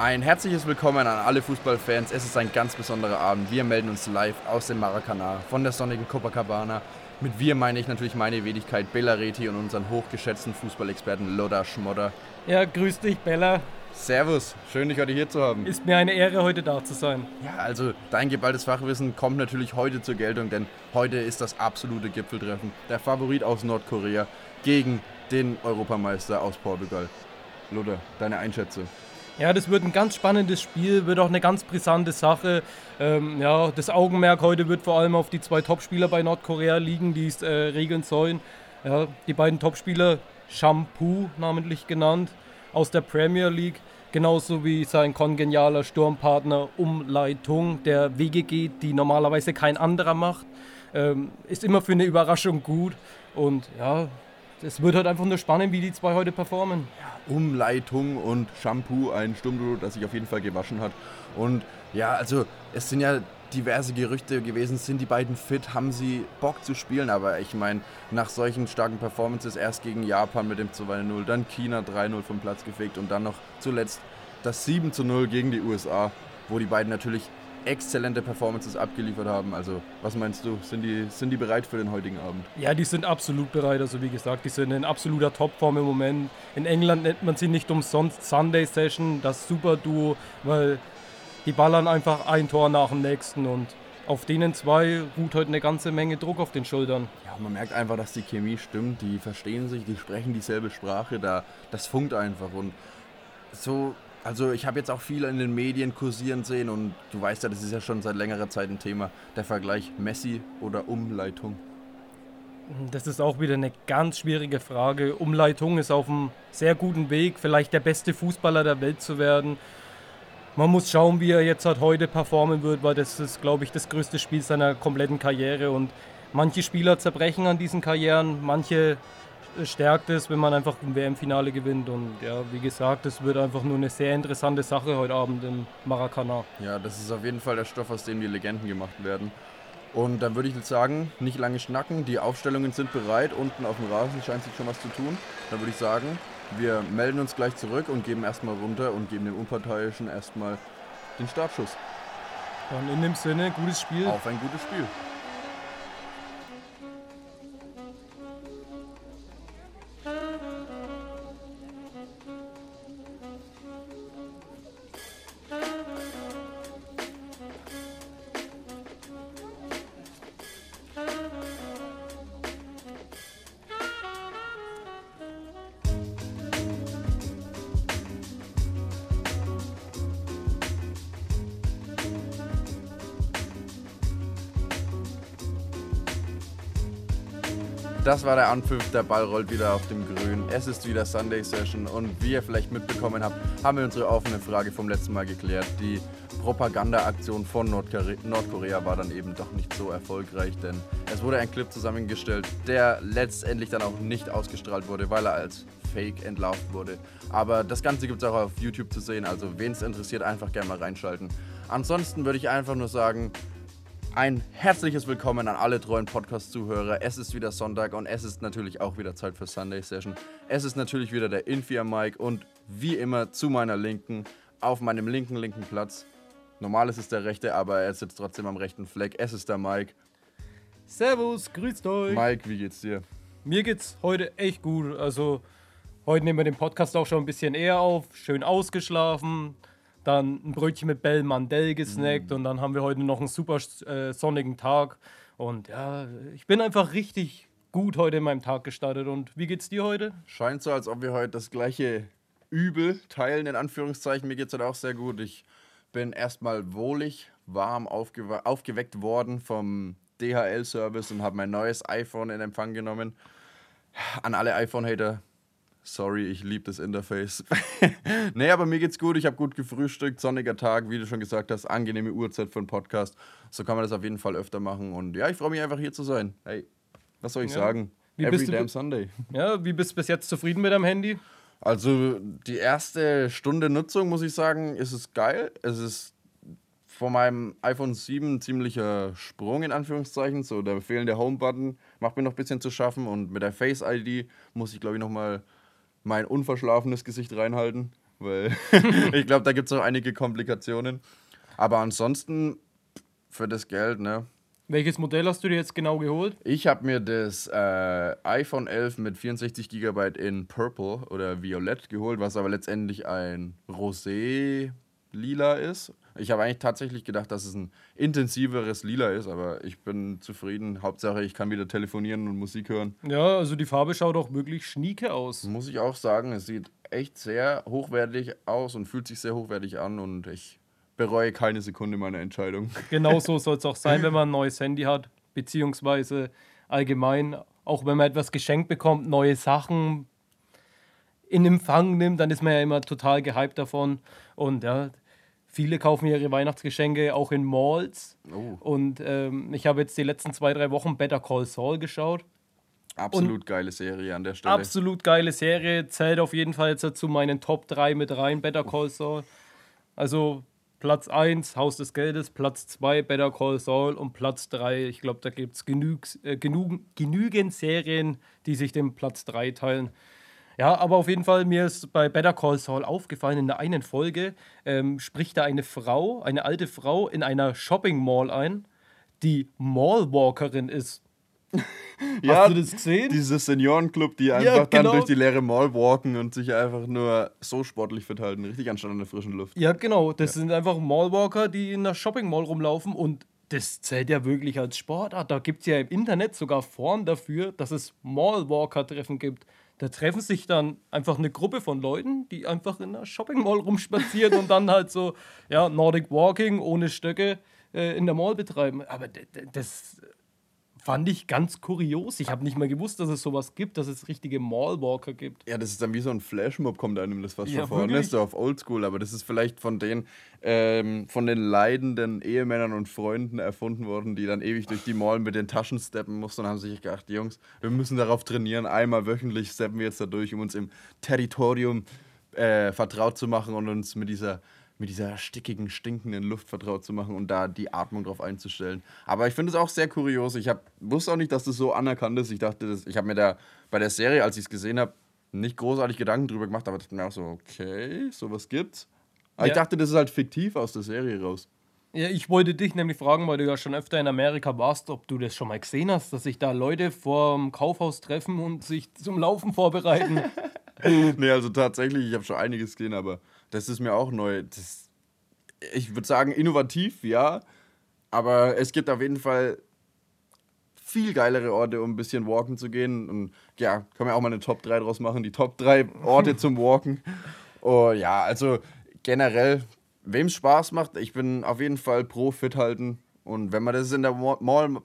Ein herzliches Willkommen an alle Fußballfans. Es ist ein ganz besonderer Abend. Wir melden uns live aus dem Maracanã von der sonnigen Copacabana. Mit wir meine ich natürlich meine Wenigkeit Bella Reti und unseren hochgeschätzten Fußballexperten Loda Schmodder. Ja, grüß dich, Bella. Servus, schön dich heute hier zu haben. Ist mir eine Ehre, heute da zu sein. Ja, also dein geballtes Fachwissen kommt natürlich heute zur Geltung, denn heute ist das absolute Gipfeltreffen. Der Favorit aus Nordkorea gegen den Europameister aus Portugal. Loda, deine Einschätzung. Ja, das wird ein ganz spannendes Spiel, wird auch eine ganz brisante Sache. Ähm, ja, das Augenmerk heute wird vor allem auf die zwei Topspieler bei Nordkorea liegen, die es äh, regeln sollen. Ja, die beiden Topspieler, Shampoo namentlich genannt, aus der Premier League, genauso wie sein kongenialer Sturmpartner Umleitung, der Wege geht, die normalerweise kein anderer macht. Ähm, ist immer für eine Überraschung gut und ja, es wird halt einfach nur spannend, wie die zwei heute performen. Umleitung und Shampoo, ein Sturmduo, das sich auf jeden Fall gewaschen hat. Und ja, also es sind ja diverse Gerüchte gewesen, sind die beiden fit, haben sie Bock zu spielen, aber ich meine, nach solchen starken Performances erst gegen Japan mit dem 2-0, dann China 3-0 vom Platz gefegt und dann noch zuletzt das 7-0 gegen die USA, wo die beiden natürlich exzellente Performances abgeliefert haben. Also, was meinst du? Sind die, sind die bereit für den heutigen Abend? Ja, die sind absolut bereit. Also, wie gesagt, die sind in absoluter Topform im Moment. In England nennt man sie nicht umsonst Sunday Session, das Super-Duo, weil die ballern einfach ein Tor nach dem nächsten und auf denen zwei ruht heute eine ganze Menge Druck auf den Schultern. Ja, man merkt einfach, dass die Chemie stimmt. Die verstehen sich, die sprechen dieselbe Sprache. Da, das funkt einfach. Und so also ich habe jetzt auch viel in den Medien kursieren sehen und du weißt ja, das ist ja schon seit längerer Zeit ein Thema, der Vergleich Messi oder Umleitung. Das ist auch wieder eine ganz schwierige Frage. Umleitung ist auf einem sehr guten Weg, vielleicht der beste Fußballer der Welt zu werden. Man muss schauen, wie er jetzt halt heute performen wird, weil das ist, glaube ich, das größte Spiel seiner kompletten Karriere. Und manche Spieler zerbrechen an diesen Karrieren, manche stärkt es, wenn man einfach ein WM-Finale gewinnt. Und ja, wie gesagt, es wird einfach nur eine sehr interessante Sache heute Abend im Maracanã. Ja, das ist auf jeden Fall der Stoff, aus dem die Legenden gemacht werden. Und dann würde ich jetzt sagen, nicht lange schnacken, die Aufstellungen sind bereit, unten auf dem Rasen scheint sich schon was zu tun. Dann würde ich sagen, wir melden uns gleich zurück und geben erstmal runter und geben dem Unparteiischen erstmal den Startschuss. Dann in dem Sinne, gutes Spiel. Auf ein gutes Spiel. Das war der Anpfiff, der Ball rollt wieder auf dem Grün. Es ist wieder Sunday Session und wie ihr vielleicht mitbekommen habt, haben wir unsere offene Frage vom letzten Mal geklärt. Die Propagandaaktion von Nordkorea, Nordkorea war dann eben doch nicht so erfolgreich, denn es wurde ein Clip zusammengestellt, der letztendlich dann auch nicht ausgestrahlt wurde, weil er als Fake entlarvt wurde. Aber das Ganze gibt es auch auf YouTube zu sehen, also wen es interessiert, einfach gerne mal reinschalten. Ansonsten würde ich einfach nur sagen, ein herzliches Willkommen an alle treuen Podcast-Zuhörer. Es ist wieder Sonntag und es ist natürlich auch wieder Zeit für Sunday Session. Es ist natürlich wieder der Infia Mike und wie immer zu meiner Linken, auf meinem linken, linken Platz. Normal ist es der rechte, aber er sitzt trotzdem am rechten Fleck. Es ist der Mike. Servus, grüßt euch. Mike, wie geht's dir? Mir geht's heute echt gut. Also, heute nehmen wir den Podcast auch schon ein bisschen eher auf. Schön ausgeschlafen dann ein Brötchen mit Bell Mandel gesnackt mm. und dann haben wir heute noch einen super äh, sonnigen Tag. Und ja, ich bin einfach richtig gut heute in meinem Tag gestartet. Und wie geht's dir heute? Scheint so, als ob wir heute das gleiche Übel teilen, in Anführungszeichen. Mir geht's heute auch sehr gut. Ich bin erstmal wohlig, warm aufgewe aufgeweckt worden vom DHL-Service und habe mein neues iPhone in Empfang genommen. An alle iPhone-Hater, Sorry, ich liebe das Interface. nee, aber mir geht's gut. Ich habe gut gefrühstückt. Sonniger Tag, wie du schon gesagt hast. Angenehme Uhrzeit für einen Podcast. So kann man das auf jeden Fall öfter machen. Und ja, ich freue mich einfach hier zu sein. Hey, was soll ich ja. sagen? Wie Every damn Sunday. Ja, wie bist du bis jetzt zufrieden mit deinem Handy? Also, die erste Stunde Nutzung, muss ich sagen, ist es geil. Es ist von meinem iPhone 7 ein ziemlicher Sprung in Anführungszeichen. So, der fehlende Home-Button macht mir noch ein bisschen zu schaffen. Und mit der Face-ID muss ich, glaube ich, nochmal mein unverschlafenes Gesicht reinhalten. weil ich glaube, da gibt es noch einige Komplikationen. Aber ansonsten für das Geld, ne? Welches Modell hast du dir jetzt genau geholt? Ich habe mir das äh, iPhone 11 mit 64 GB in Purple oder Violett geholt, was aber letztendlich ein Rosé lila ist. Ich habe eigentlich tatsächlich gedacht, dass es ein intensiveres Lila ist, aber ich bin zufrieden. Hauptsache, ich kann wieder telefonieren und Musik hören. Ja, also die Farbe schaut auch wirklich schnieke aus. Muss ich auch sagen, es sieht echt sehr hochwertig aus und fühlt sich sehr hochwertig an und ich bereue keine Sekunde meiner Entscheidung. Genau so soll es auch sein, wenn man ein neues Handy hat, beziehungsweise allgemein, auch wenn man etwas geschenkt bekommt, neue Sachen in Empfang nimmt, dann ist man ja immer total gehypt davon. Und ja, viele kaufen ihre Weihnachtsgeschenke auch in Malls. Oh. Und ähm, ich habe jetzt die letzten zwei, drei Wochen Better Call Saul geschaut. Absolut geile Serie an der Stelle. Absolut geile Serie, zählt auf jeden Fall jetzt zu meinen Top 3 mit rein, Better Call Saul. Also Platz 1, Haus des Geldes, Platz 2, Better Call Saul und Platz 3, ich glaube, da gibt es äh, genügend Serien, die sich den Platz 3 teilen. Ja, aber auf jeden Fall, mir ist bei Better Call Saul aufgefallen, in der einen Folge ähm, spricht da eine Frau, eine alte Frau in einer Shopping Mall ein, die Mallwalkerin ist. Ja, Hast du das gesehen? Dieses Seniorenclub, die Ja, einfach genau. dann durch die leere Mall walken und sich einfach nur so sportlich fit halten. Richtig anstatt an der frischen Luft. Ja, genau. Das sind einfach Mallwalker, die in einer Shopping Mall rumlaufen und das zählt ja wirklich als Sportart. Da gibt es ja im Internet sogar Foren dafür, dass es Mallwalker-Treffen gibt. Da treffen sich dann einfach eine Gruppe von Leuten, die einfach in einer Shopping Mall rumspazieren und dann halt so, ja, Nordic Walking ohne Stöcke äh, in der Mall betreiben. Aber das fand ich ganz kurios. Ich habe nicht mal gewusst, dass es sowas gibt, dass es richtige Mallwalker gibt. Ja, das ist dann wie so ein Flashmob, kommt einem das fast Ja, schon vor. Ne? wirklich. So auf Oldschool, aber das ist vielleicht von den, ähm, von den leidenden Ehemännern und Freunden erfunden worden, die dann ewig durch die Mall mit den Taschen steppen mussten und haben sich gedacht, Jungs, wir müssen darauf trainieren, einmal wöchentlich steppen wir jetzt da durch, um uns im Territorium äh, vertraut zu machen und uns mit dieser mit dieser stickigen, stinkenden Luft vertraut zu machen und da die Atmung drauf einzustellen. Aber ich finde es auch sehr kurios. Ich hab, wusste auch nicht, dass das so anerkannt ist. Ich dachte, das, ich habe mir da bei der Serie, als ich es gesehen habe, nicht großartig Gedanken drüber gemacht, aber dachte mir auch so, okay, sowas gibt's. Aber ich Ja. dachte, das ist halt fiktiv aus der Serie raus. Ja, ich wollte dich nämlich fragen, weil du ja schon öfter in Amerika warst, ob du das schon mal gesehen hast, dass sich da Leute vor dem Kaufhaus treffen und sich zum Laufen vorbereiten. nee, also tatsächlich, ich habe schon einiges gesehen, aber das ist mir auch neu. Das, ich würde sagen, innovativ, ja. Aber es gibt auf jeden Fall viel geilere Orte, um ein bisschen walken zu gehen. Und ja, können wir auch mal eine Top 3 draus machen. Die Top 3 Orte zum Walken. Oh ja, also generell, wem es Spaß macht, ich bin auf jeden Fall pro fit halten. Und wenn man das in der Mall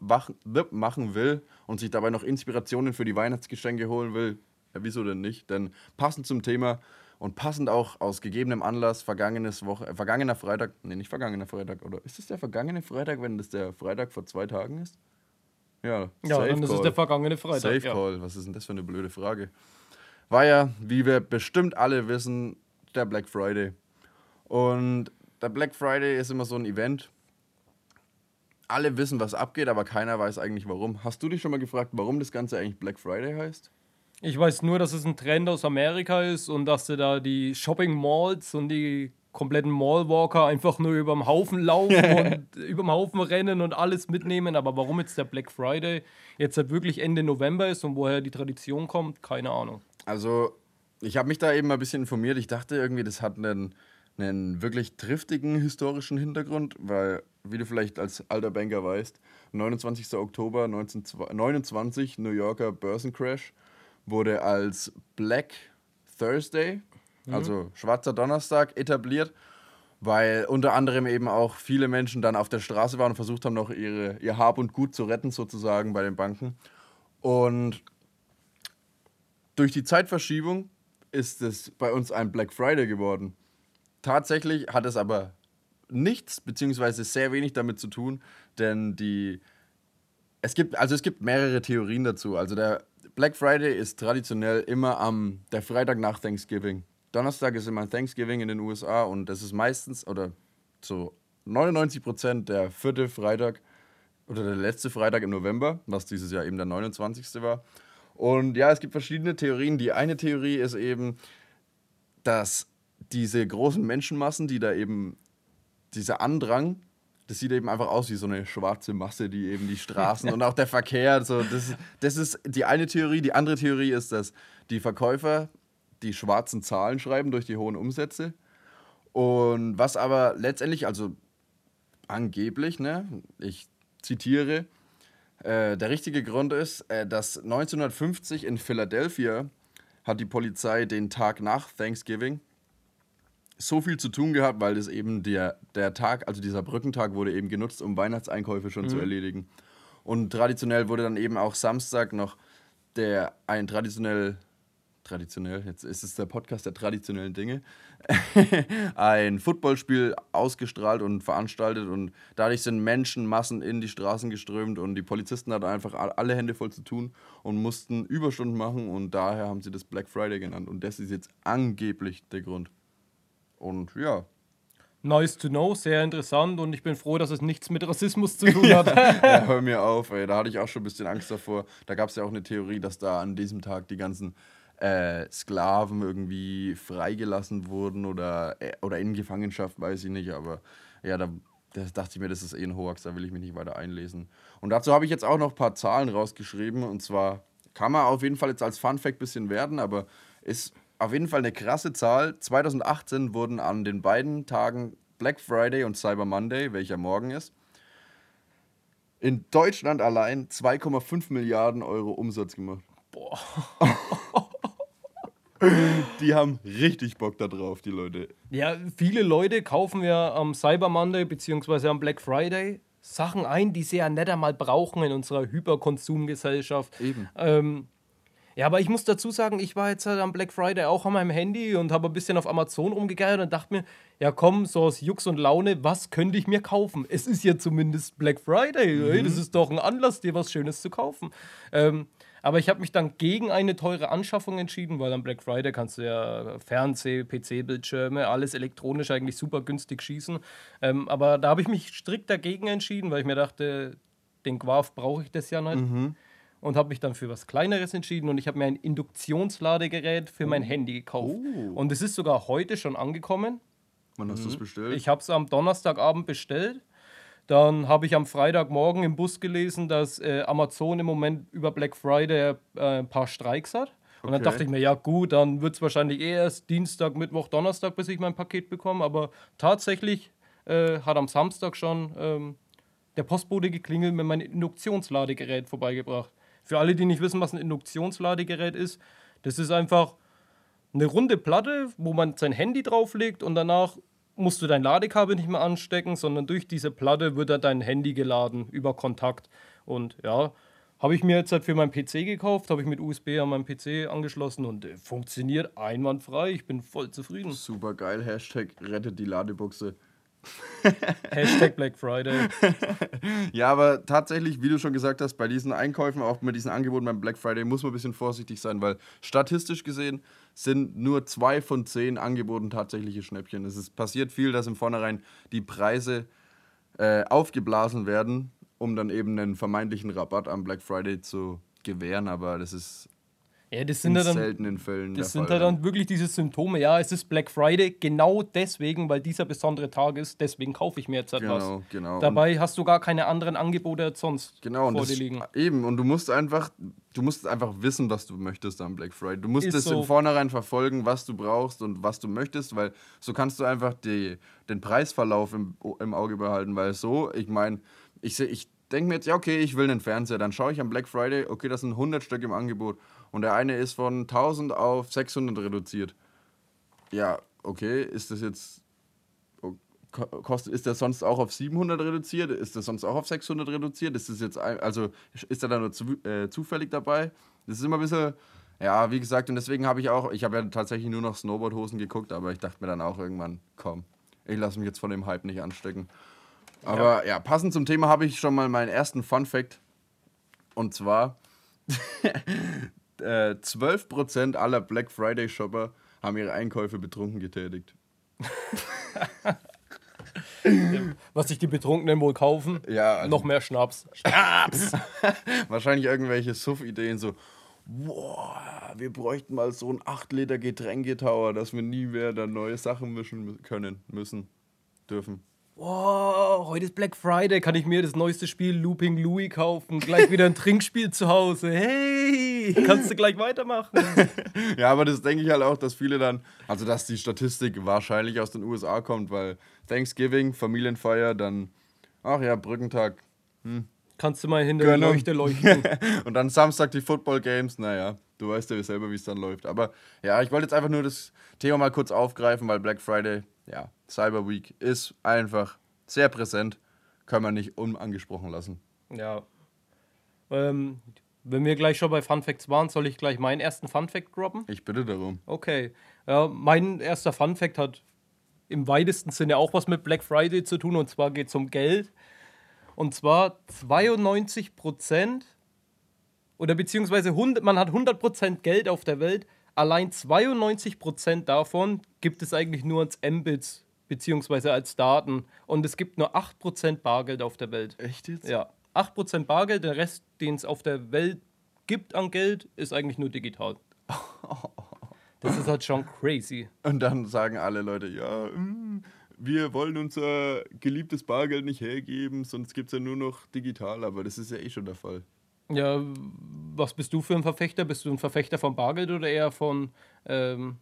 machen will und sich dabei noch Inspirationen für die Weihnachtsgeschenke holen will, ja, wieso denn nicht? Denn passend zum Thema und passend auch aus gegebenem Anlass, vergangenes Woche, äh, vergangener Freitag, nee, nicht vergangener Freitag, oder ist es der vergangene Freitag, wenn das der Freitag vor zwei Tagen ist? Ja, Ja, safe dann ist es der vergangene Freitag. Safe ja. Call, was ist denn das für eine blöde Frage? War ja, wie wir bestimmt alle wissen, der Black Friday. Und der Black Friday ist immer so ein Event. Alle wissen, was abgeht, aber keiner weiß eigentlich warum. Hast du dich schon mal gefragt, warum das Ganze eigentlich Black Friday heißt? Ich weiß nur, dass es ein Trend aus Amerika ist und dass sie da die Shopping Malls und die kompletten Mallwalker einfach nur überm Haufen laufen und überm Haufen rennen und alles mitnehmen. Aber warum jetzt der Black Friday jetzt halt wirklich Ende November ist und woher die Tradition kommt, keine Ahnung. Also, ich habe mich da eben mal ein bisschen informiert. Ich dachte irgendwie, das hat einen, einen wirklich triftigen historischen Hintergrund, weil, wie du vielleicht als alter Banker weißt, 29. Oktober 1929, New Yorker Börsencrash, wurde als Black Thursday, also schwarzer Donnerstag, etabliert, weil unter anderem eben auch viele Menschen dann auf der Straße waren und versucht haben, noch ihre, ihr Hab und Gut zu retten, sozusagen bei den Banken. Und durch die Zeitverschiebung ist es bei uns ein Black Friday geworden. Tatsächlich hat es aber nichts beziehungsweise sehr wenig damit zu tun, denn die es gibt also es gibt mehrere Theorien dazu. Also der Black Friday ist traditionell immer am der Freitag nach Thanksgiving. Donnerstag ist immer Thanksgiving in den USA und das ist meistens oder so 99 Prozent der vierte Freitag oder der letzte Freitag im November, was dieses Jahr eben der 29. war. Und ja, es gibt verschiedene Theorien. Die eine Theorie ist eben, dass diese großen Menschenmassen, die da eben, dieser Andrang, das sieht eben einfach aus wie so eine schwarze Masse, die eben die Straßen und auch der Verkehr, so, das, das ist die eine Theorie. Die andere Theorie ist, dass die Verkäufer die schwarzen Zahlen schreiben durch die hohen Umsätze. Und was aber letztendlich, also angeblich, ne, ich zitiere, äh, der richtige Grund ist, äh, dass 1950 in Philadelphia hat die Polizei den Tag nach Thanksgiving so viel zu tun gehabt, weil das eben der, der Tag, also dieser Brückentag wurde eben genutzt, um Weihnachtseinkäufe schon mhm. zu erledigen. Und traditionell wurde dann eben auch Samstag noch der ein traditionell traditionell, jetzt ist es der Podcast der traditionellen Dinge, ein Footballspiel ausgestrahlt und veranstaltet und dadurch sind Menschenmassen in die Straßen geströmt und die Polizisten hatten einfach alle Hände voll zu tun und mussten Überstunden machen und daher haben sie das Black Friday genannt und das ist jetzt angeblich der Grund. Und ja, Nice to know, sehr interessant und ich bin froh, dass es nichts mit Rassismus zu tun hat. ja, hör mir auf, ey. da hatte ich auch schon ein bisschen Angst davor. Da gab es ja auch eine Theorie, dass da an diesem Tag die ganzen äh, Sklaven irgendwie freigelassen wurden oder, äh, oder in Gefangenschaft, weiß ich nicht. Aber ja, da das dachte ich mir, das ist eh ein Hoax, da will ich mich nicht weiter einlesen. Und dazu habe ich jetzt auch noch ein paar Zahlen rausgeschrieben. Und zwar kann man auf jeden Fall jetzt als Fun Fact ein bisschen werden, aber ist auf jeden Fall eine krasse Zahl. 2018 wurden an den beiden Tagen Black Friday und Cyber Monday, welcher morgen ist, in Deutschland allein 2,5 Milliarden Euro Umsatz gemacht. Boah. die haben richtig Bock da drauf, die Leute. Ja, viele Leute kaufen ja am Cyber Monday bzw. am Black Friday Sachen ein, die sie ja nicht einmal brauchen in unserer Hyperkonsumgesellschaft. Eben. Ähm, ja, aber ich muss dazu sagen, ich war jetzt halt am Black Friday auch an meinem Handy und habe ein bisschen auf Amazon rumgegeiert und dachte mir, ja komm, so aus Jux und Laune, was könnte ich mir kaufen? Es ist ja zumindest Black Friday, mhm. das ist doch ein Anlass, dir was Schönes zu kaufen. Ähm, aber ich habe mich dann gegen eine teure Anschaffung entschieden, weil am Black Friday kannst du ja Fernseh, PC-Bildschirme, alles elektronisch eigentlich super günstig schießen. Ähm, aber da habe ich mich strikt dagegen entschieden, weil ich mir dachte, den Quaf brauche ich das ja nicht. Mhm. Und habe mich dann für was Kleineres entschieden und ich habe mir ein Induktionsladegerät für mein oh. Handy gekauft. Oh. Und es ist sogar heute schon angekommen. Wann hast mhm. du es bestellt? Ich habe es am Donnerstagabend bestellt. Dann habe ich am Freitagmorgen im Bus gelesen, dass äh, Amazon im Moment über Black Friday äh, ein paar Streiks hat. Und dann dachte ich mir, ja gut, dann wird es wahrscheinlich eh erst Dienstag, Mittwoch, Donnerstag, bis ich mein Paket bekomme. Aber tatsächlich äh, hat am Samstag schon ähm, der Postbote geklingelt, mir mein Induktionsladegerät vorbeigebracht. Für alle, die nicht wissen, was ein Induktionsladegerät ist, das ist einfach eine runde Platte, wo man sein Handy drauflegt und danach musst du dein Ladekabel nicht mehr anstecken, sondern durch diese Platte wird dann dein Handy geladen über Kontakt. Und ja, habe ich mir jetzt halt für meinen PC gekauft, habe ich mit USB an meinem PC angeschlossen und äh, funktioniert einwandfrei. Ich bin voll zufrieden. Super geil. Hashtag rettet die Ladebuchse. Hashtag Black Friday. ja, aber tatsächlich, wie du schon gesagt hast, bei diesen Einkäufen, auch mit diesen Angeboten beim Black Friday, muss man ein bisschen vorsichtig sein, weil statistisch gesehen sind nur zwei von zehn Angeboten tatsächliche Schnäppchen. Es ist passiert viel, dass im Vornherein die Preise äh, aufgeblasen werden, um dann eben einen vermeintlichen Rabatt am Black Friday zu gewähren, aber das ist ja, das sind in ja dann, seltenen Fällen. Das sind ja dann wirklich diese Symptome. Ja, es ist Black Friday, genau deswegen, weil dieser besondere Tag ist, deswegen kaufe ich mir jetzt etwas. Genau, genau. Dabei und hast du gar keine anderen Angebote als sonst genau, vor dir liegen. Eben, und du musst einfach, du musst einfach wissen, was du möchtest am Black Friday. Du musst es so. im Vornherein verfolgen, was du brauchst und was du möchtest, weil so kannst du einfach die, den Preisverlauf im, im Auge behalten, weil so, ich meine, ich, ich denke mir jetzt, ja, okay, ich will einen Fernseher, dann schaue ich am Black Friday, okay, das sind 100 Stück im Angebot und der eine ist von 1000 auf 600 reduziert. Ja, okay, ist das jetzt kostet ist der sonst auch auf 700 reduziert? Ist das sonst auch auf 600 reduziert? Ist das jetzt also ist er da nur zu, äh, zufällig dabei? Das ist immer ein bisschen ja, wie gesagt, und deswegen habe ich auch, ich habe ja tatsächlich nur noch Snowboardhosen geguckt, aber ich dachte mir dann auch irgendwann, komm, ich lasse mich jetzt von dem Hype nicht anstecken. Aber ja, ja passend zum Thema habe ich schon mal meinen ersten Fun Fact. Und zwar äh, 12% aller Black Friday Shopper haben ihre Einkäufe betrunken getätigt. Was sich die Betrunkenen wohl kaufen? Ja. Also Noch mehr Schnaps. Schnaps! Wahrscheinlich irgendwelche Suff-Ideen so. boah, wir bräuchten mal so einen 8 Liter Getränketower, dass wir nie mehr dann neue Sachen mischen können, müssen, dürfen. Wow, heute ist Black Friday, kann ich mir das neueste Spiel Looping Louis kaufen, gleich wieder ein Trinkspiel zu Hause. Hey, kannst du gleich weitermachen. ja, aber das denke ich halt auch, dass viele dann, also dass die Statistik wahrscheinlich aus den USA kommt, weil Thanksgiving, Familienfeier, dann, ach ja, Brückentag. Hm. Kannst du mal hinter der Leuchte leuchten. Und dann Samstag die Football Games, naja, du weißt ja selber, wie es dann läuft. Aber ja, ich wollte jetzt einfach nur das Thema mal kurz aufgreifen, weil Black Friday ja, Cyber Week ist einfach sehr präsent, kann man nicht unangesprochen lassen. Ja. Ähm, wenn wir gleich schon bei Fun Facts waren, soll ich gleich meinen ersten Fun Fact droppen? Ich bitte darum. Okay. Ja, mein erster Fun Fact hat im weitesten Sinne auch was mit Black Friday zu tun und zwar geht es um Geld. Und zwar 92 Prozent oder beziehungsweise 100, man hat 100 Prozent Geld auf der Welt, Allein 92% davon gibt es eigentlich nur als Mbits beziehungsweise als Daten. Und es gibt nur 8% Bargeld auf der Welt. Echt jetzt? Ja. 8% Bargeld, der Rest, den es auf der Welt gibt an Geld, ist eigentlich nur digital. Das ist halt schon crazy. Und dann sagen alle Leute, ja, mm, wir wollen unser geliebtes Bargeld nicht hergeben, sonst gibt es ja nur noch digital, aber das ist ja eh schon der Fall. Ja, was bist du für ein Verfechter? Bist du ein Verfechter von Bargeld oder eher von ähm,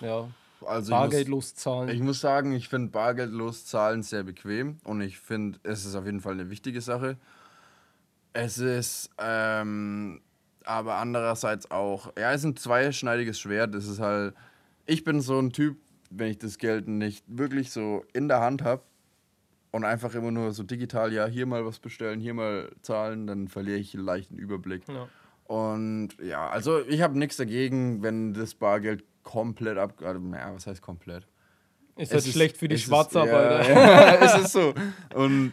ja, also bargeldlos zahlen? Ich muss sagen, ich finde bargeldlos zahlen sehr bequem und ich finde, es ist auf jeden Fall eine wichtige Sache. Es ist ähm, aber andererseits auch, ja, es ist ein zweischneidiges Schwert. Es ist halt, ich bin so ein Typ, wenn ich das Geld nicht wirklich so in der Hand habe, und einfach immer nur so digital, ja, hier mal was bestellen, hier mal zahlen, dann verliere ich einen leichten Überblick. Ja. Und ja, also ich habe nichts dagegen, wenn das Bargeld komplett ab. Also, ja, was heißt komplett? Ist das schlecht für die Schwarzarbeiter? Ist, ja, ja, es ist so. Und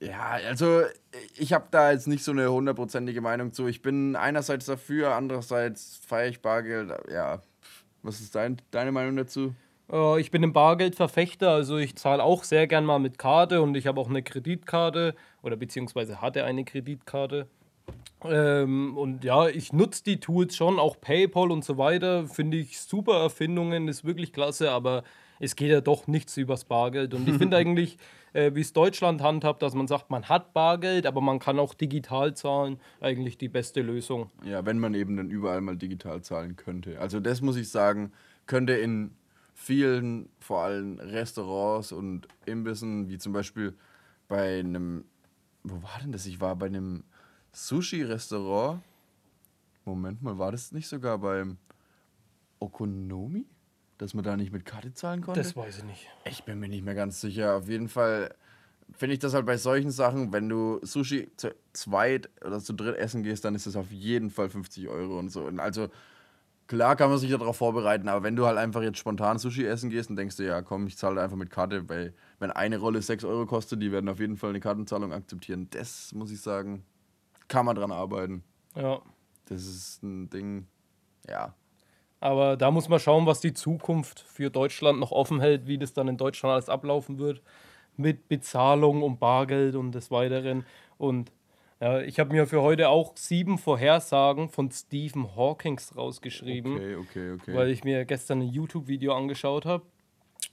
ja, also ich habe da jetzt nicht so eine hundertprozentige Meinung zu. Ich bin einerseits dafür, andererseits feiere ich Bargeld. Ja, was ist dein, deine Meinung dazu? Äh, ich bin ein Bargeldverfechter, also ich zahle auch sehr gern mal mit Karte und ich habe auch eine Kreditkarte oder beziehungsweise hatte eine Kreditkarte. Ähm, und ja, ich nutze die Tools schon, auch PayPal und so weiter. Finde ich super Erfindungen, ist wirklich klasse, aber es geht ja doch nichts übers Bargeld. Und ich finde eigentlich, äh, wie es Deutschland handhabt, dass man sagt, man hat Bargeld, aber man kann auch digital zahlen, eigentlich die beste Lösung. Ja, wenn man eben dann überall mal digital zahlen könnte. Also das muss ich sagen, könnte in vielen, vor allem Restaurants und Imbissen, wie zum Beispiel bei einem, wo war denn das? Ich war bei einem Sushi-Restaurant. Moment mal, war das nicht sogar beim Okonomi? Dass man da nicht mit Karte zahlen konnte? Das weiß ich nicht. Ich bin mir nicht mehr ganz sicher. Auf jeden Fall finde ich das halt bei solchen Sachen, wenn du Sushi zu zweit oder zu dritt essen gehst, dann ist das auf jeden Fall 50 Euro und so. Und also Klar kann man sich darauf vorbereiten, aber wenn du halt einfach jetzt spontan Sushi essen gehst und denkst du, ja komm, ich zahle einfach mit Karte, weil wenn eine Rolle 6 Euro kostet, die werden auf jeden Fall eine Kartenzahlung akzeptieren. Das muss ich sagen, kann man dran arbeiten. Ja. Das ist ein Ding, ja. Aber da muss man schauen, was die Zukunft für Deutschland noch offen hält, wie das dann in Deutschland alles ablaufen wird. Mit Bezahlung und Bargeld und des Weiteren. Und ja, ich habe mir für heute auch sieben Vorhersagen von Stephen Hawkings rausgeschrieben. Okay, okay, okay. Weil ich mir gestern ein YouTube-Video angeschaut habe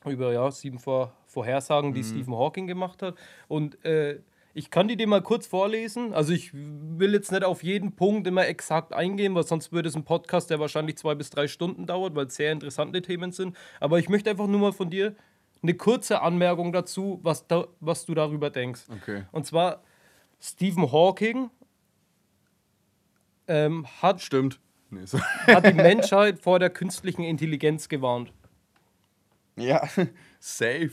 über ja, sieben Vor Vorhersagen, die mhm. Stephen Hawking gemacht hat. Und äh, ich kann die dir mal kurz vorlesen. Also ich will jetzt nicht auf jeden Punkt immer exakt eingehen, weil sonst würde es ein Podcast, der wahrscheinlich zwei bis drei Stunden dauert, weil es sehr interessante Themen sind. Aber ich möchte einfach nur mal von dir eine kurze Anmerkung dazu, was, da, was du darüber denkst. Okay. Und zwar Stephen Hawking ähm, hat, Stimmt. Nee, hat die Menschheit vor der künstlichen Intelligenz gewarnt. Ja, safe.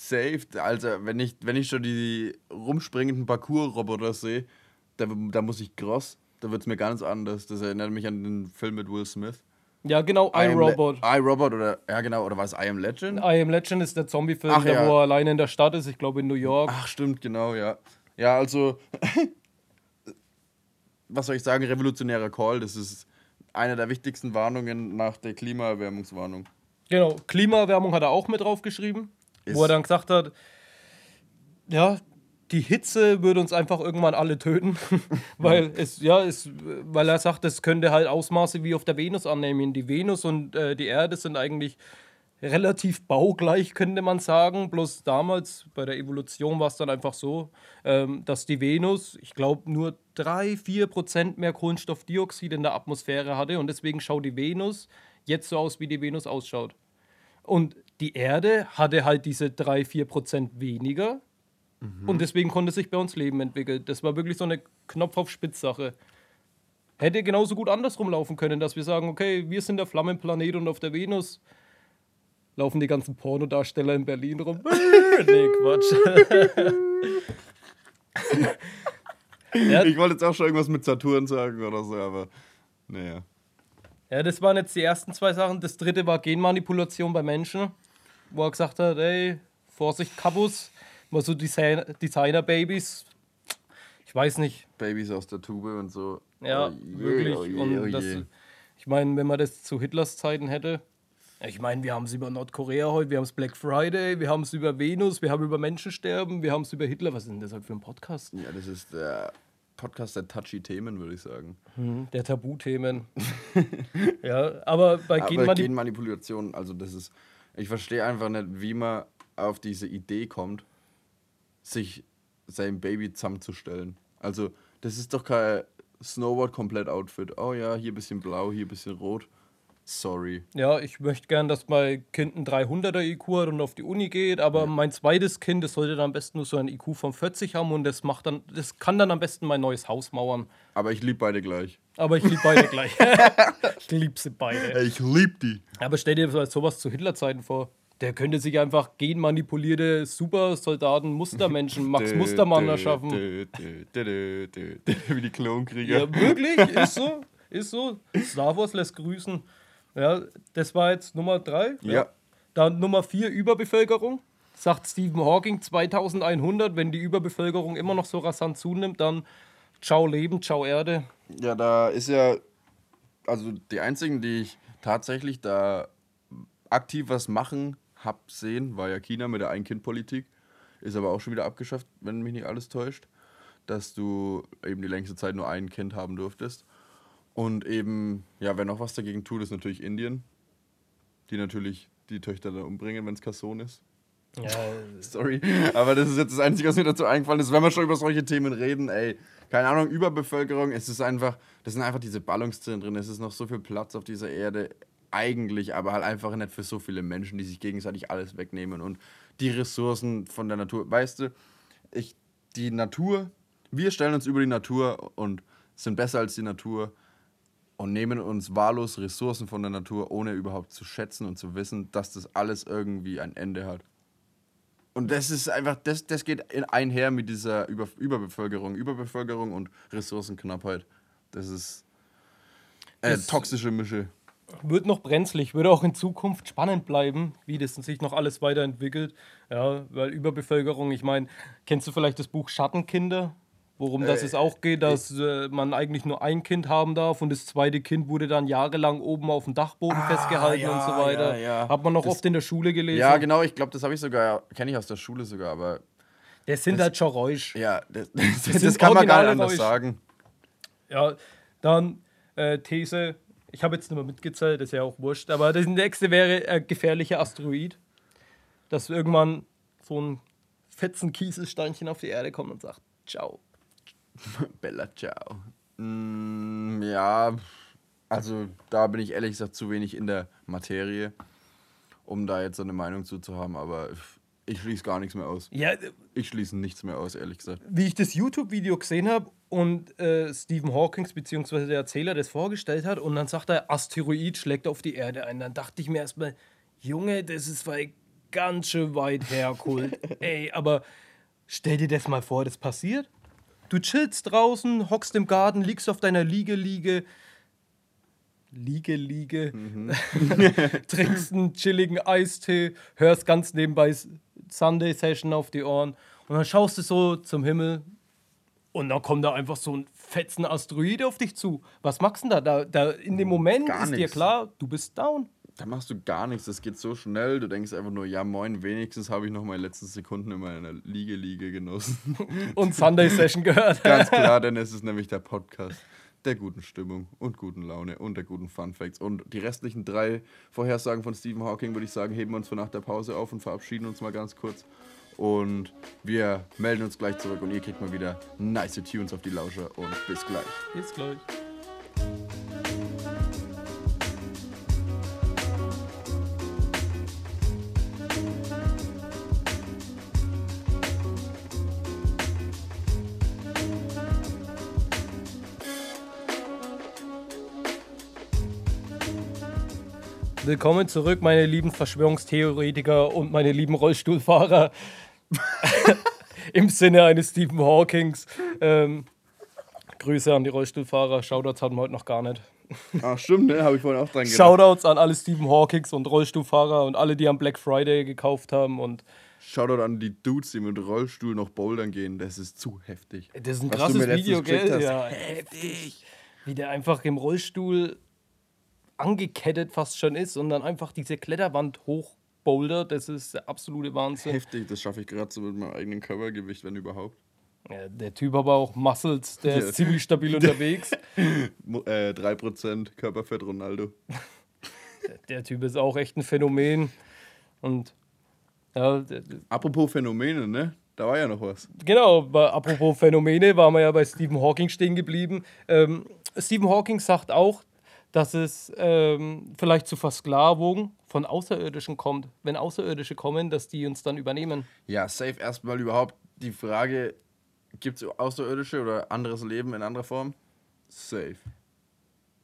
Safe. Also, wenn ich, wenn ich schon die rumspringenden Parcours-Roboter sehe, da, da muss ich gross. Da wird es mir ganz anders. Das erinnert mich an den Film mit Will Smith. Ja, genau, I, I Robot. I Robot oder ja genau, oder war es I Am Legend? I Am Legend ist der Zombie-Film, ja. wo er alleine in der Stadt ist, ich glaube in New York. Ach, stimmt, genau, ja. Ja, also, was soll ich sagen, revolutionärer Call. Das ist eine der wichtigsten Warnungen nach der Klimaerwärmungswarnung. Genau, Klimaerwärmung hat er auch mit draufgeschrieben, ist wo er dann gesagt hat, ja, die Hitze würde uns einfach irgendwann alle töten, weil es ja es, weil er sagt, es könnte halt Ausmaße wie auf der Venus annehmen. Die Venus und äh, die Erde sind eigentlich relativ baugleich, könnte man sagen. Bloß damals bei der Evolution war es dann einfach so, ähm, dass die Venus, ich glaube, nur 3-4% mehr Kohlenstoffdioxid in der Atmosphäre hatte und deswegen schaut die Venus jetzt so aus, wie die Venus ausschaut. Und die Erde hatte halt diese 3-4% weniger Mhm. Und deswegen konnte sich bei uns Leben entwickeln. Das war wirklich so eine Knopf auf Spitzsache. Hätte genauso gut andersrum laufen können, dass wir sagen, okay, wir sind der Flammenplanet und auf der Venus laufen die ganzen Pornodarsteller in Berlin rum. nee, Quatsch. ja. Ich wollte jetzt auch schon irgendwas mit Saturn sagen oder so, aber naja. Ja, das waren jetzt die ersten zwei Sachen. Das dritte war Genmanipulation bei Menschen, wo er gesagt hat, ey, Vorsicht, Kabus mal so Designer-Babys. Ich weiß nicht. Babys aus der Tube und so. Ja, oh wirklich. Oh je, und oh das, ich meine, wenn man das zu Hitlers Zeiten hätte. Ich meine, wir haben es über Nordkorea heute, wir haben es Black Friday, wir haben es über Venus, wir haben über Menschensterben, wir haben es über Hitler. Was ist denn das halt für ein Podcast? Ja, das ist der Podcast der touchy Themen, würde ich sagen. Hm, der Tabuthemen. ja, aber bei aber Genmanipulation, also das ist. Ich verstehe einfach nicht, wie man auf diese Idee kommt, sich sein Baby zusammenzustellen. Also, das ist doch kein Snowboard-Komplett-Outfit. Oh ja, hier ein bisschen blau, hier ein bisschen rot. Sorry. Ja, ich möchte gern, dass mein Kind ein 300er IQ hat und auf die Uni geht, aber ja. mein zweites Kind, das sollte dann am besten nur so ein IQ von 40 haben und das macht dann, das kann dann am besten mein neues Haus mauern. Aber ich liebe beide gleich. Aber ich liebe beide gleich. ich liebe sie beide. Ich liebe die. Aber stell dir sowas zu Hitlerzeiten vor. Der könnte sich einfach genmanipulierte Supersoldaten, Mustermenschen, Max Mustermann erschaffen. Wie die Klonkrieger. Ja, wirklich, ist so, ist so. Star Wars lässt grüßen. Ja, das war jetzt Nummer drei. Ja. ja. Dann Nummer vier, Überbevölkerung. Sagt Stephen Hawking 2100, wenn die Überbevölkerung immer noch so rasant zunimmt, dann ciao Leben, ciao Erde. Ja, da ist ja, also die einzigen, die ich tatsächlich da aktiv was machen hab sehen, war ja China mit der Ein-Kind-Politik. Ist aber auch schon wieder abgeschafft, wenn mich nicht alles täuscht. Dass du eben die längste Zeit nur ein Kind haben durftest. Und eben, ja, wer noch was dagegen tut, ist natürlich Indien. Die natürlich die Töchter dann umbringen, wenn es kein Sohn ist. Ja. Sorry. Aber das ist jetzt das Einzige, was mir dazu eingefallen ist. Wenn wir schon über solche Themen reden, ey, keine Ahnung, Überbevölkerung, es ist einfach, das sind einfach diese Ballungszentren drin. Es ist noch so viel Platz auf dieser Erde eigentlich, aber halt einfach nicht für so viele Menschen, die sich gegenseitig alles wegnehmen und die Ressourcen von der Natur. Weißt du, ich, die Natur, wir stellen uns über die Natur und sind besser als die Natur und nehmen uns wahllos Ressourcen von der Natur, ohne überhaupt zu schätzen und zu wissen, dass das alles irgendwie ein Ende hat. Und das ist einfach, das, das geht einher mit dieser über, Überbevölkerung. Überbevölkerung und Ressourcenknappheit. Das ist äh, toxische Mische wird noch brenzlig, würde auch in Zukunft spannend bleiben, wie das sich noch alles weiterentwickelt. Ja, weil Überbevölkerung, ich meine, kennst du vielleicht das Buch Schattenkinder? Worum äh, das es auch geht, dass äh, man eigentlich nur ein Kind haben darf und das zweite Kind wurde dann jahrelang oben auf dem Dachboden ah, festgehalten ja, und so weiter. Ja, ja. Hat man noch das, oft in der Schule gelesen. Ja, genau, ich glaube, das habe ich sogar, kenne ich aus der Schule sogar, aber. Das sind das, halt schon Räusch. Ja, das, das, das kann man gar nicht anders Räusch. sagen. Ja, dann äh, These, ich habe jetzt nicht mehr mitgezählt, ist ja auch wurscht. Aber das nächste wäre ein gefährlicher Asteroid. Dass irgendwann so ein fetzen Kieselsteinchen auf die Erde kommt und sagt: Ciao. Bella, ciao. Mm, ja, also da bin ich ehrlich gesagt zu wenig in der Materie, um da jetzt so eine Meinung zu, zu haben. Aber ich schließe gar nichts mehr aus. Ja, ich schließe nichts mehr aus, ehrlich gesagt. Wie ich das YouTube-Video gesehen habe und äh, Stephen Hawking bzw. der Erzähler das vorgestellt hat und dann sagt er, Asteroid schlägt auf die Erde ein. Dann dachte ich mir erstmal, Junge, das ist weil ganz schön weit hergeholt. Ey, aber stell dir das mal vor, das passiert. Du chillst draußen, hockst im Garten, liegst auf deiner Liege, Liege, Liege, Liege, mhm. trinkst einen chilligen Eistee, hörst ganz nebenbei Sunday Session auf die Ohren und dann schaust du so zum Himmel und dann kommt da einfach so ein fetzen Asteroid auf dich zu. Was machst du denn da? da, da in dem Moment Gar ist nix. dir klar, du bist down. Da machst du gar nichts, das geht so schnell. Du denkst einfach nur, ja moin, wenigstens habe ich noch meine letzten Sekunden in meiner Liege-Liege genossen. Und Sunday Session gehört. Ganz klar, denn es ist nämlich der Podcast der guten Stimmung und guten Laune und der guten Fun Facts. Und die restlichen drei Vorhersagen von Stephen Hawking, würde ich sagen, heben wir uns für nach der Pause auf und verabschieden uns mal ganz kurz. Und wir melden uns gleich zurück und ihr kriegt mal wieder nice Tunes auf die Lauscher und bis gleich. Bis gleich. Willkommen zurück, meine lieben Verschwörungstheoretiker und meine lieben Rollstuhlfahrer. Im Sinne eines Stephen Hawkings. Ähm, Grüße an die Rollstuhlfahrer. Shoutouts hatten wir heute noch gar nicht. Ach, stimmt, ne? Habe ich vorhin auch dran gedacht. Shoutouts an alle Stephen Hawkings und Rollstuhlfahrer und alle, die am Black Friday gekauft haben. Und Shoutout an die Dudes, die mit Rollstuhl noch bouldern gehen. Das ist zu heftig. Das ist ein Was krasses Video, gell? Ja, heftig. Wie der einfach im Rollstuhl angekettet fast schon ist und dann einfach diese Kletterwand hochboulder, das ist der absolute Wahnsinn. Heftig, das schaffe ich gerade so mit meinem eigenen Körpergewicht, wenn überhaupt. Ja, der Typ aber auch Muscles, der ja. ist ziemlich stabil unterwegs. äh, 3% Körperfett Ronaldo. der, der, Typ ist auch echt ein Phänomen. Und ja. Apropos Phänomene, ne? Da war ja noch was. Genau, bei, apropos Phänomene waren wir ja bei Stephen Hawking stehen geblieben. Ähm, Stephen Hawking sagt auch, dass es ähm, vielleicht zu Versklavung von Außerirdischen kommt. Wenn Außerirdische kommen, dass die uns dann übernehmen. Ja, safe erstmal überhaupt die Frage, gibt es Außerirdische oder anderes Leben in anderer Form? Safe.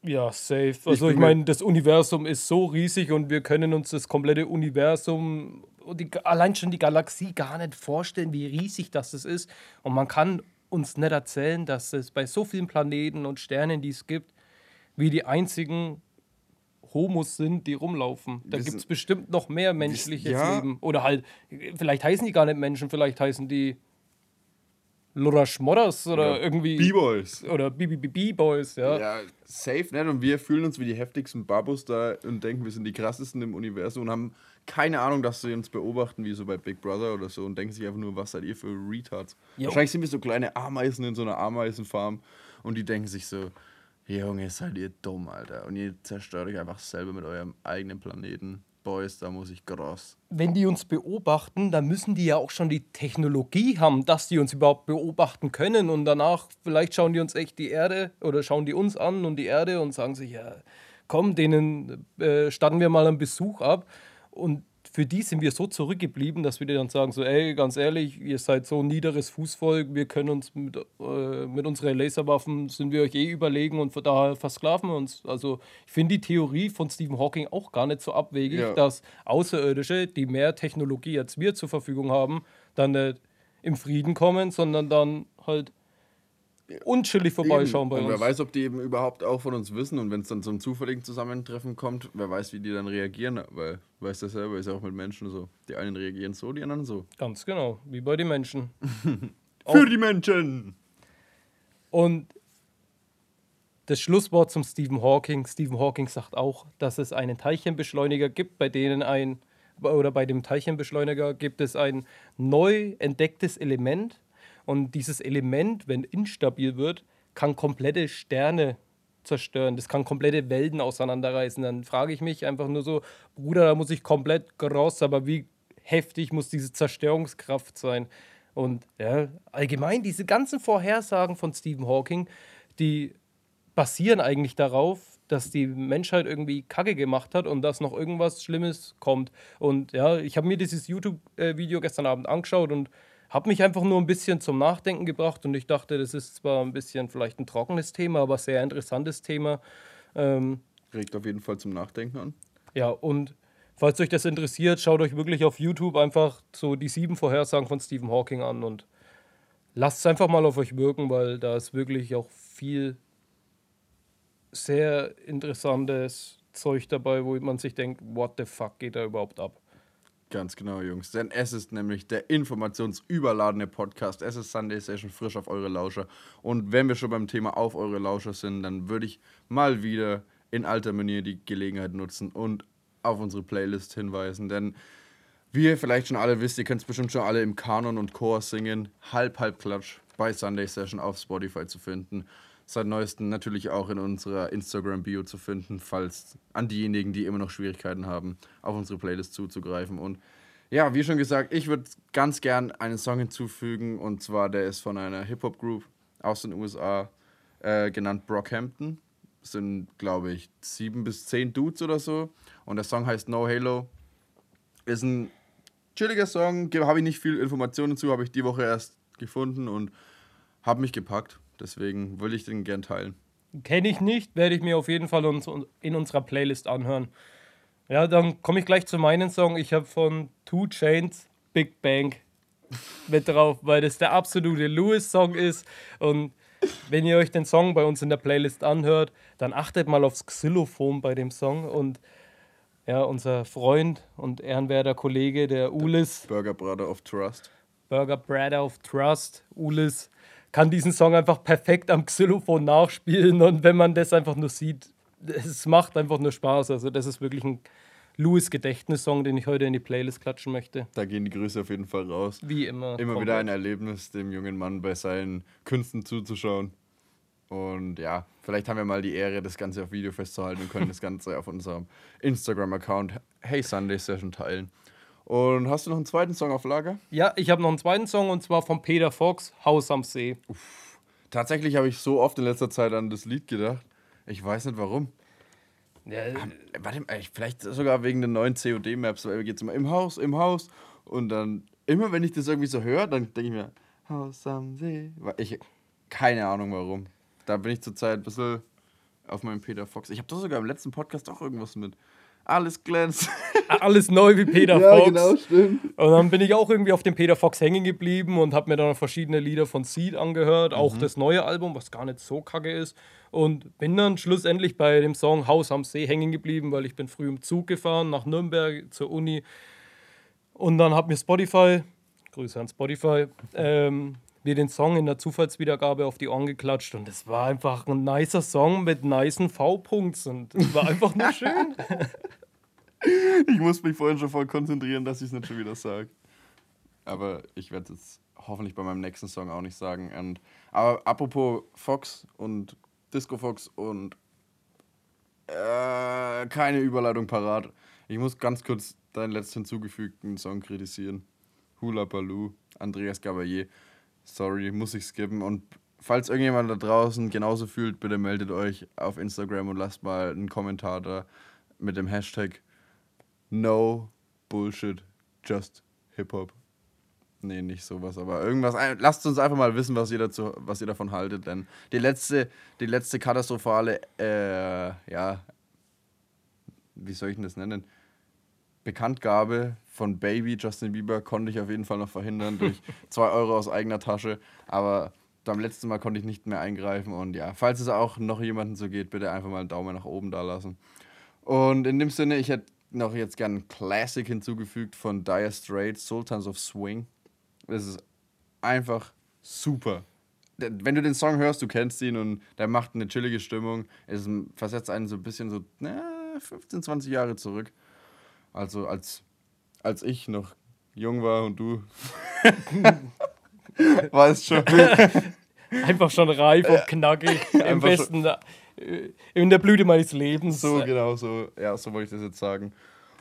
Ja, safe. Also ich, ich meine, das Universum ist so riesig und wir können uns das komplette Universum und die, allein schon die Galaxie gar nicht vorstellen, wie riesig das ist. Und man kann uns nicht erzählen, dass es bei so vielen Planeten und Sternen, die es gibt, wie die einzigen Homos sind, die rumlaufen. Da gibt es bestimmt noch mehr menschliches ja. Leben. Oder halt, vielleicht heißen die gar nicht Menschen, vielleicht heißen die Lura Schmodders oder ja, irgendwie. B-Boys. Oder B-B-B-Boys, ja. Ja, safe, ne? Und wir fühlen uns wie die heftigsten Babus da und denken, wir sind die krassesten im Universum und haben keine Ahnung, dass sie uns beobachten, wie so bei Big Brother oder so und denken sich einfach nur, was seid ihr für Retards. Jo. Wahrscheinlich sind wir so kleine Ameisen in so einer Ameisenfarm und die denken sich so, Junge, seid ihr dumm, Alter. Und ihr zerstört euch einfach selber mit eurem eigenen Planeten. Boys, da muss ich groß. Wenn die uns beobachten, dann müssen die ja auch schon die Technologie haben, dass die uns überhaupt beobachten können. Und danach, vielleicht schauen die uns echt die Erde oder schauen die uns an und die Erde und sagen sich, ja, komm, denen äh, statten wir mal einen Besuch ab. Und für die sind wir so zurückgeblieben, dass wir dir dann sagen, so, ey, ganz ehrlich, ihr seid so ein niederes Fußvolk, wir können uns mit, äh, mit unseren Laserwaffen, sind wir euch eh überlegen und von daher versklaven wir uns. Also ich finde die Theorie von Stephen Hawking auch gar nicht so abwegig, ja. dass Außerirdische, die mehr Technologie als wir zur Verfügung haben, dann nicht im Frieden kommen, sondern dann halt unchillig vorbeischauen bei und uns. Wer weiß, ob die eben überhaupt auch von uns wissen und wenn es dann zum zufälligen Zusammentreffen kommt, wer weiß, wie die dann reagieren, weil weiß das selber, ist ja auch mit Menschen so. Die einen reagieren so, die anderen so. Ganz genau, wie bei den Menschen. Für die Menschen! Und das Schlusswort zum Stephen Hawking. Stephen Hawking sagt auch, dass es einen Teilchenbeschleuniger gibt, bei denen ein oder bei dem Teilchenbeschleuniger gibt es ein neu entdecktes Element, und dieses Element, wenn instabil wird, kann komplette Sterne zerstören. Das kann komplette Welten auseinanderreißen. Dann frage ich mich einfach nur so, Bruder, da muss ich komplett groß, aber wie heftig muss diese Zerstörungskraft sein? Und ja, allgemein diese ganzen Vorhersagen von Stephen Hawking, die basieren eigentlich darauf, dass die Menschheit irgendwie Kacke gemacht hat und dass noch irgendwas Schlimmes kommt. Und ja, ich habe mir dieses YouTube-Video gestern Abend angeschaut und hat mich einfach nur ein bisschen zum Nachdenken gebracht und ich dachte, das ist zwar ein bisschen vielleicht ein trockenes Thema, aber sehr interessantes Thema. Ähm, Regt auf jeden Fall zum Nachdenken an. Ja, und falls euch das interessiert, schaut euch wirklich auf YouTube einfach so die sieben Vorhersagen von Stephen Hawking an und lasst es einfach mal auf euch wirken, weil da ist wirklich auch viel sehr interessantes Zeug dabei, wo man sich denkt, what the fuck geht da überhaupt ab? Ganz genau, Jungs. Denn es ist nämlich der informationsüberladene Podcast. Es ist Sunday Session frisch auf eure Lauscher. Und wenn wir schon beim Thema auf eure Lauscher sind, dann würde ich mal wieder in alter Manier die Gelegenheit nutzen und auf unsere Playlist hinweisen, denn wie ihr vielleicht schon alle wisst, ihr könnt es bestimmt schon alle im Kanon und Chor singen, halb, halb Klatsch bei Sunday Session auf Spotify zu finden. Seit neuestem natürlich auch in unserer Instagram-Bio zu finden, falls an diejenigen, die immer noch Schwierigkeiten haben, auf unsere Playlist zuzugreifen. Und ja, wie schon gesagt, ich würde ganz gern einen Song hinzufügen und zwar der ist von einer Hip-Hop-Group aus den USA, äh, genannt Brockhampton. Sind, glaube ich, sieben bis zehn Dudes oder so. Und der Song heißt No Halo. Ist ein chilliger Song, habe ich nicht viel Informationen zu, habe ich die Woche erst gefunden und habe mich gepackt. Deswegen würde ich den gern teilen. Kenne ich nicht, werde ich mir auf jeden Fall in unserer Playlist anhören. Ja, dann komme ich gleich zu meinem Song. Ich habe von Two Chains Big Bang mit drauf, weil das der absolute Lewis-Song ist. Und wenn ihr euch den Song bei uns in der Playlist anhört, dann achtet mal aufs Xylophon bei dem Song. Und ja, unser Freund und ehrenwerter Kollege, der Ulis. Burger Brother of Trust. Burger Brother of Trust, Ulis, kann diesen Song einfach perfekt am Xylophon nachspielen. Und wenn man das einfach nur sieht, es macht einfach nur Spaß. Also, das ist wirklich ein Louis-Gedächtnissong, den ich heute in die Playlist klatschen möchte. Da gehen die Grüße auf jeden Fall raus. Wie immer. Immer wieder ein Erlebnis, dem jungen Mann bei seinen Künsten zuzuschauen. Und ja, vielleicht haben wir mal die Ehre, das Ganze auf Video festzuhalten und können das Ganze auf unserem Instagram-Account Hey Sunday Session teilen. Und hast du noch einen zweiten Song auf Lager? Ja, ich habe noch einen zweiten Song und zwar von Peter Fox, Haus am See. Uff. Tatsächlich habe ich so oft in letzter Zeit an das Lied gedacht. Ich weiß nicht warum. Ja, äh, warte, vielleicht sogar wegen den neuen COD-Maps, weil wir geht immer im Haus, im Haus. Und dann, immer wenn ich das irgendwie so höre, dann denke ich mir, Haus am See. Ich, keine Ahnung warum. Da bin ich zurzeit ein bisschen auf meinem Peter Fox. Ich habe doch sogar im letzten Podcast auch irgendwas mit. Alles glänzt. Alles neu wie Peter ja, Fox. Genau, stimmt. Und dann bin ich auch irgendwie auf dem Peter Fox hängen geblieben und habe mir dann verschiedene Lieder von Seed angehört, mhm. auch das neue Album, was gar nicht so kacke ist. Und bin dann schlussendlich bei dem Song Haus am See hängen geblieben, weil ich bin früh im Zug gefahren nach Nürnberg zur Uni. Und dann hat mir Spotify, Grüße an Spotify, ähm, mir den Song in der Zufallswiedergabe auf die Ohren geklatscht und es war einfach ein nicer Song mit nicen V-Punkts und es war einfach nur schön. ich muss mich vorhin schon voll konzentrieren, dass ich es nicht schon wieder sage. Aber ich werde es hoffentlich bei meinem nächsten Song auch nicht sagen. Und, aber apropos Fox und Disco Fox und äh, keine Überleitung parat. Ich muss ganz kurz deinen letzten hinzugefügten Song kritisieren. Hula Baloo, Andreas Gabalier sorry, muss ich skippen. Und falls irgendjemand da draußen genauso fühlt, bitte meldet euch auf Instagram und lasst mal einen Kommentar da mit dem Hashtag No Bullshit, just Hip Hop. Nee, nicht sowas, aber irgendwas. Lasst uns einfach mal wissen, was ihr, dazu, was ihr davon haltet, denn die letzte, die letzte katastrophale, äh, ja, wie soll ich denn das nennen? Bekanntgabe von Baby Justin Bieber konnte ich auf jeden Fall noch verhindern durch 2 Euro aus eigener Tasche. Aber beim letzten Mal konnte ich nicht mehr eingreifen. Und ja, falls es auch noch jemandem so geht, bitte einfach mal einen Daumen nach oben da lassen. Und in dem Sinne, ich hätte noch jetzt gerne ein Classic hinzugefügt von Dire Straits, Sultans of Swing. Das ist einfach super. Wenn du den Song hörst, du kennst ihn und der macht eine chillige Stimmung. Es versetzt einen so ein bisschen so na, 15, 20 Jahre zurück. Also als, als ich noch jung war und du weißt schon. Einfach schon reif und knackig. Im besten, äh, in der Blüte meines Lebens. So, genau so. Ja, so wollte ich das jetzt sagen.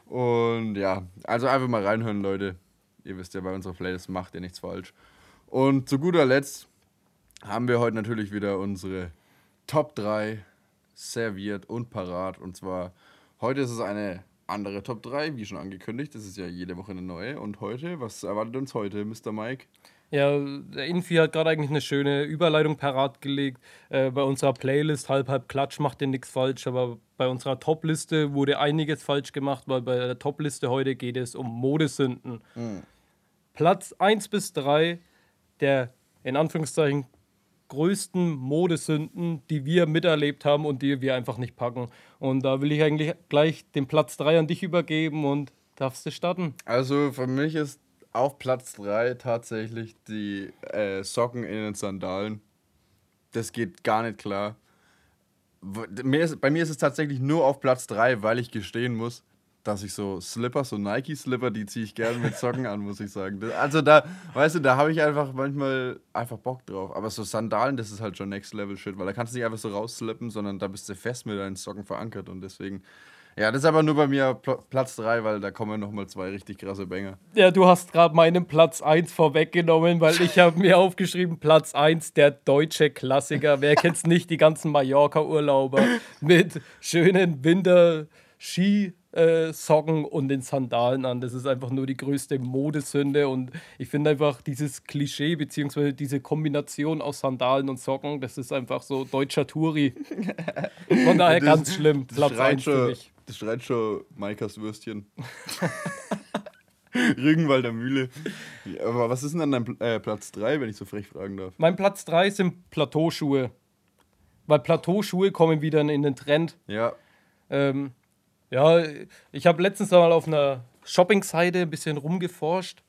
Und ja, also einfach mal reinhören, Leute. Ihr wisst ja, bei unserer Playlist macht ihr nichts falsch. Und zu guter Letzt haben wir heute natürlich wieder unsere Top 3 serviert und parat. Und zwar, heute ist es eine andere Top 3, wie schon angekündigt. Das ist ja jede Woche eine neue. Und heute, was erwartet uns heute, Mr. Mike? Ja, der Infi hat gerade eigentlich eine schöne Überleitung parat gelegt. Äh, bei unserer Playlist Halb Halb Klatsch macht ihr nichts falsch, aber bei unserer Top-Liste wurde einiges falsch gemacht, weil bei der Top-Liste heute geht es um Modesünden. Mhm. Platz 1 bis 3 der in Anführungszeichen größten Modesünden, die wir miterlebt haben und die wir einfach nicht packen. Und da will ich eigentlich gleich den Platz 3 an dich übergeben und darfst du starten. Also für mich ist auf Platz 3 tatsächlich die äh, Socken in den Sandalen. Das geht gar nicht klar. Bei mir ist es tatsächlich nur auf Platz 3, weil ich gestehen muss, dass ich so Slipper, so Nike-Slipper, die ziehe ich gerne mit Socken an, muss ich sagen. Das, also da, weißt du, da habe ich einfach manchmal einfach Bock drauf. Aber so Sandalen, das ist halt schon Next Level Shit, weil da kannst du nicht einfach so rausslippen, sondern da bist du fest mit deinen Socken verankert und deswegen. Ja, das ist aber nur bei mir Pl Platz 3, weil da kommen nochmal zwei richtig krasse Banger. Ja, du hast gerade meinen Platz 1 vorweggenommen, weil ich habe mir aufgeschrieben, Platz 1, der deutsche Klassiker. Wer kennt's nicht, die ganzen Mallorca-Urlauber mit schönen Winter-Ski- äh, Socken und den Sandalen an. Das ist einfach nur die größte Modesünde und ich finde einfach dieses Klischee beziehungsweise diese Kombination aus Sandalen und Socken, das ist einfach so deutscher Touri. Von daher Das- ganz schlimm. Das Platz schreit, 1 für schon, das schreit schon Maikas Würstchen. Rügenwalder Mühle. Aber was ist denn dann dein äh, Platz 3, wenn ich so frech fragen darf? Mein Platz 3 sind Plateauschuhe. Weil Plateauschuhe kommen wieder in den Trend. Ja, Ähm, ja, ich habe letztens mal auf einer Shopping-Seite ein bisschen rumgeforscht.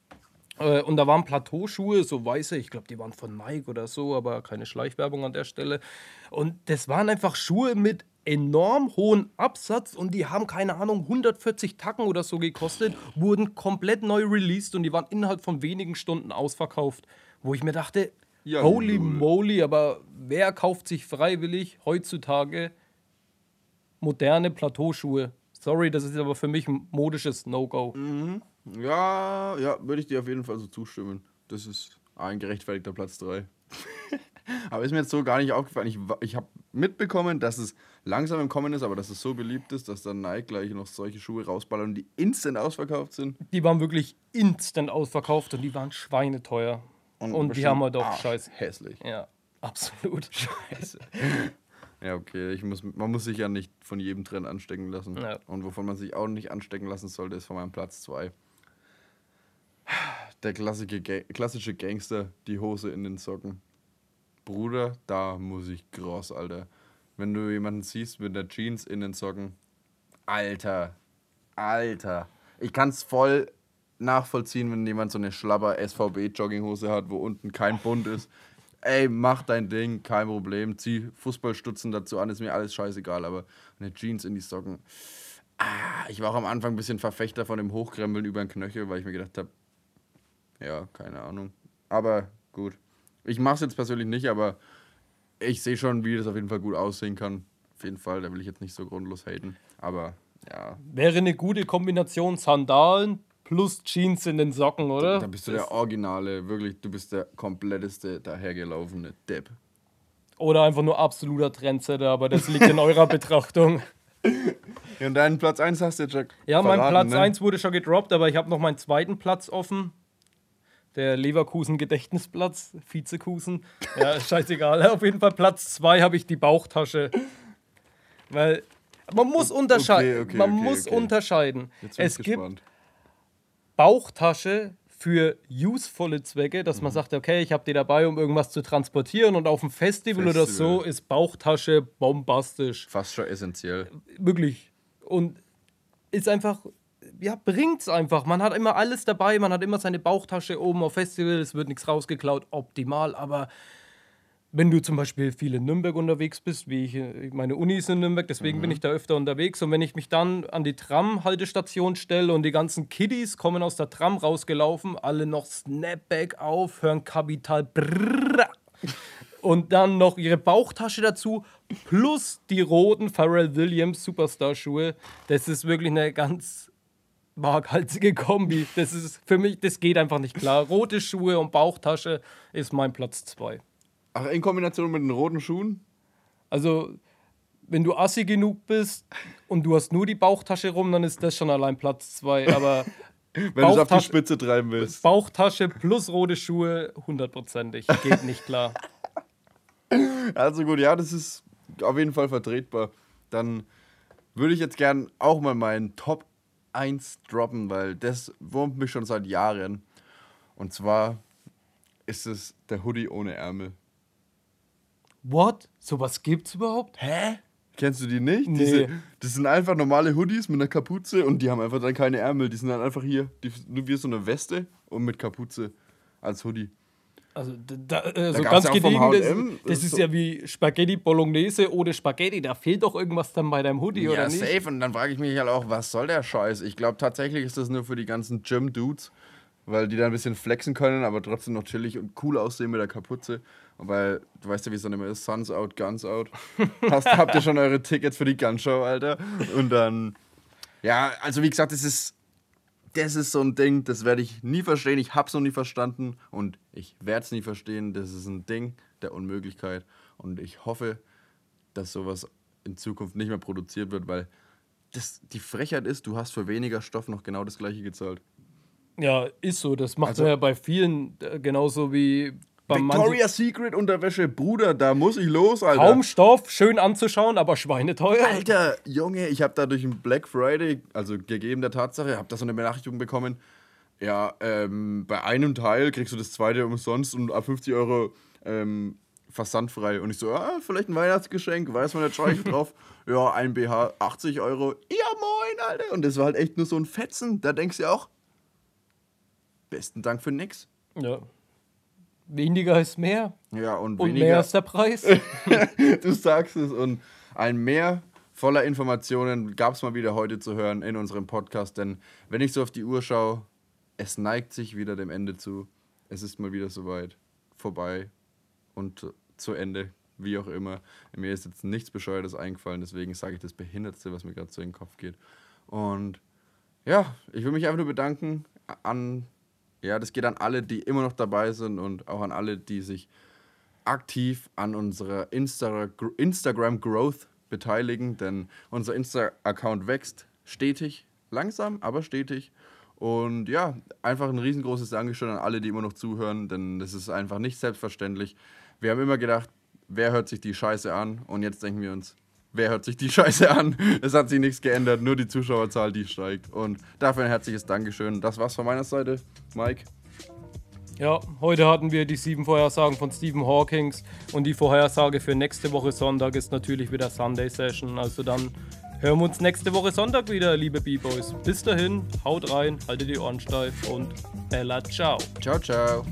Äh, und da waren Plateauschuhe, so weiße, ich glaube, die waren von Nike oder so, aber keine Schleichwerbung an der Stelle. Und das waren einfach Schuhe mit enorm hohem Absatz und die haben, keine Ahnung, 140 Tacken oder so gekostet, wurden komplett neu released und die waren innerhalb von wenigen Stunden ausverkauft. Wo ich mir dachte, Ja, holy lol. moly, aber wer kauft sich freiwillig heutzutage moderne Plateauschuhe? Sorry, das ist aber für mich ein modisches No-Go. ja, ja, würde ich dir auf jeden Fall so zustimmen. Das ist ein gerechtfertigter Platz 3. aber ist mir jetzt so gar nicht aufgefallen. Ich, ich habe mitbekommen, dass es langsam im Kommen ist, aber dass es so beliebt ist, dass dann Nike gleich noch solche Schuhe rausballern, die instant ausverkauft sind. Die waren wirklich instant ausverkauft und die waren schweineteuer. Und, die bestimmt haben halt auch arsch scheiße. Hässlich. Ja, absolut. Scheiße. Ja, okay. Ich muss, man muss sich ja nicht von jedem Trend anstecken lassen. Ja. Und wovon man sich auch nicht anstecken lassen sollte, ist von meinem Platz 2. Der klassische, klassische Gangster, die Hose in den Socken. Bruder, da muss ich groß, Alter. Wenn du jemanden siehst mit der Jeans in den Socken. Alter. Alter. Ich kann es voll nachvollziehen, wenn jemand so eine schlabber SVB-Jogginghose hat, wo unten kein Bund ist. Ey, mach dein Ding, kein Problem. Zieh Fußballstutzen dazu an, ist mir alles scheißegal, aber eine Jeans in die Socken. Ah, ich war auch am Anfang ein bisschen Verfechter von dem Hochkrempeln über den Knöchel, weil ich mir gedacht habe, ja, keine Ahnung. Aber gut. Ich mache es jetzt persönlich nicht, aber ich sehe schon, wie das auf jeden Fall gut aussehen kann. Auf jeden Fall, da will ich jetzt nicht so grundlos haten. Aber ja, Wäre eine gute Kombination Sandalen plus Jeans in den Socken, oder? da bist du der Originale, wirklich, du bist der kompletteste dahergelaufene Depp. Oder einfach nur absoluter Trendsetter, aber das liegt in eurer Betrachtung. Ja, und deinen Platz 1 hast du jetzt schon Ja, mein Platz ne? 1 wurde schon gedroppt, aber ich habe noch meinen zweiten Platz offen. Der Leverkusen-Gedächtnisplatz, Vizekusen. Ja, scheißegal. Auf jeden Fall Platz 2 habe ich die Bauchtasche. Weil man muss unterscheiden. okay, man okay, muss okay. unterscheiden. Jetzt bin Es ich gibt gespannt. Bauchtasche für usevolle Zwecke, dass man Mhm. sagt, okay, ich habe die dabei, um irgendwas zu transportieren und auf dem Festival, oder Festival. so ist Bauchtasche bombastisch. Fast schon essentiell. Wirklich. Und ist einfach, ja, bringt's einfach. Man hat immer alles dabei, man hat immer seine Bauchtasche oben auf Festival, es wird nichts rausgeklaut, optimal, aber wenn du zum Beispiel viel in Nürnberg unterwegs bist, wie ich, äh, meine Uni ist in Nürnberg, deswegen bin ich da öfter unterwegs. Und wenn ich mich dann an die Tram-Haltestation stelle und die ganzen Kiddies kommen aus der Tram rausgelaufen, alle noch Snapback auf, hören Kapital brrrr, und dann noch ihre Bauchtasche dazu, plus die roten Pharrell Williams Superstar-Schuhe. Das ist wirklich eine ganz waghalsige Kombi. Das ist für mich, das geht einfach nicht klar. Rote Schuhe und Bauchtasche ist mein Platz 2. Ach, in Kombination mit den roten Schuhen? Also, wenn du assi genug bist und du hast nur die Bauchtasche rum, dann ist das schon allein Platz 2. Aber Wenn du es auf die Spitze treiben willst. Bauchtasche plus rote Schuhe, hundertprozentig. Geht nicht klar. Also gut, ja, das ist auf jeden Fall vertretbar. Dann würde ich jetzt gern auch mal meinen Top 1 droppen, weil das wurmt mich schon seit Jahren. Und zwar ist es der Hoodie ohne Ärmel. What? Sowas gibt's überhaupt? Hä? Kennst du die nicht? Nee. Diese, das sind einfach normale Hoodies mit einer Kapuze und die haben einfach dann keine Ärmel. Die sind dann einfach hier, die, nur wie so eine Weste und mit Kapuze als Hoodie. Also, da, also da ganz gediegen, das, das, ist so ja wie Spaghetti Bolognese oder Spaghetti. Da fehlt doch irgendwas dann bei deinem Hoodie, ja, oder nicht? Ja, safe. Und dann frage ich mich halt auch, was soll der Scheiß? Ich glaube tatsächlich ist das nur für die ganzen Gym-Dudes, weil die da ein bisschen flexen können, aber trotzdem noch chillig und cool aussehen mit der Kapuze. Weil, du weißt ja, wie es dann immer ist, Suns out, Guns out. Hast, habt ihr schon eure Tickets für die Gunshow, Alter? Und dann, ja, also wie gesagt, das ist das ist so ein Ding, das werde ich nie verstehen. Ich habe es noch nie verstanden und ich werde es nie verstehen. Das ist ein Ding der Unmöglichkeit und ich hoffe, dass sowas in Zukunft nicht mehr produziert wird, weil das, die Frechheit ist, du hast für weniger Stoff noch genau das gleiche gezahlt. Ja, ist so. Das macht also, man ja bei vielen äh, genauso wie Victoria's Secret Unterwäsche, Bruder, da muss ich los, Alter. Kaum Stoff, schön anzuschauen, aber schweineteuer. Alter, Junge, ich habe da durch einen Black Friday, also gegeben der Tatsache, habe da so eine Benachrichtigung bekommen. Ja, ähm, bei einem Teil kriegst du das zweite umsonst und ab 50 Euro ähm, versandfrei. Und ich so, ah, vielleicht ein Weihnachtsgeschenk, weiß man nicht, schaue ich drauf. ja, ein BH, 80 Euro. Ja, moin, Alter. Und das war halt echt nur so ein Fetzen. Da denkst du auch, besten Dank für nix. Ja. Weniger ist mehr. Ja, und, und weniger mehr ist der Preis. du sagst es. Und ein Mehr voller Informationen gab es mal wieder heute zu hören in unserem Podcast. Denn wenn ich so auf die Uhr schaue, es neigt sich wieder dem Ende zu. Es ist mal wieder soweit. Vorbei und zu Ende. Wie auch immer. Mir ist jetzt nichts Bescheuertes eingefallen, deswegen sage ich das Behindertste, was mir gerade so in den Kopf geht. Und ja, ich will mich einfach nur bedanken an ja, das geht an alle, die immer noch dabei sind und auch an alle, die sich aktiv an unserer Insta Instagram Growth beteiligen, denn unser Insta-Account wächst stetig, langsam, aber stetig. Und ja, einfach ein riesengroßes Dankeschön an alle, die immer noch zuhören, denn das ist einfach nicht selbstverständlich. Wir haben immer gedacht, wer hört sich die Scheiße an? Und jetzt denken wir uns, wer hört sich die Scheiße an? Es hat sich nichts geändert, nur die Zuschauerzahl, die steigt. Und dafür ein herzliches Dankeschön. Das war's von meiner Seite. Mike. Ja, heute hatten wir die sieben Vorhersagen von Stephen Hawkings und die Vorhersage für nächste Woche Sonntag ist natürlich wieder Sunday Session. Also dann hören wir uns nächste Woche Sonntag wieder, liebe B-Boys. Bis dahin, haut rein, haltet die Ohren steif und Bella ciao. Ciao, ciao.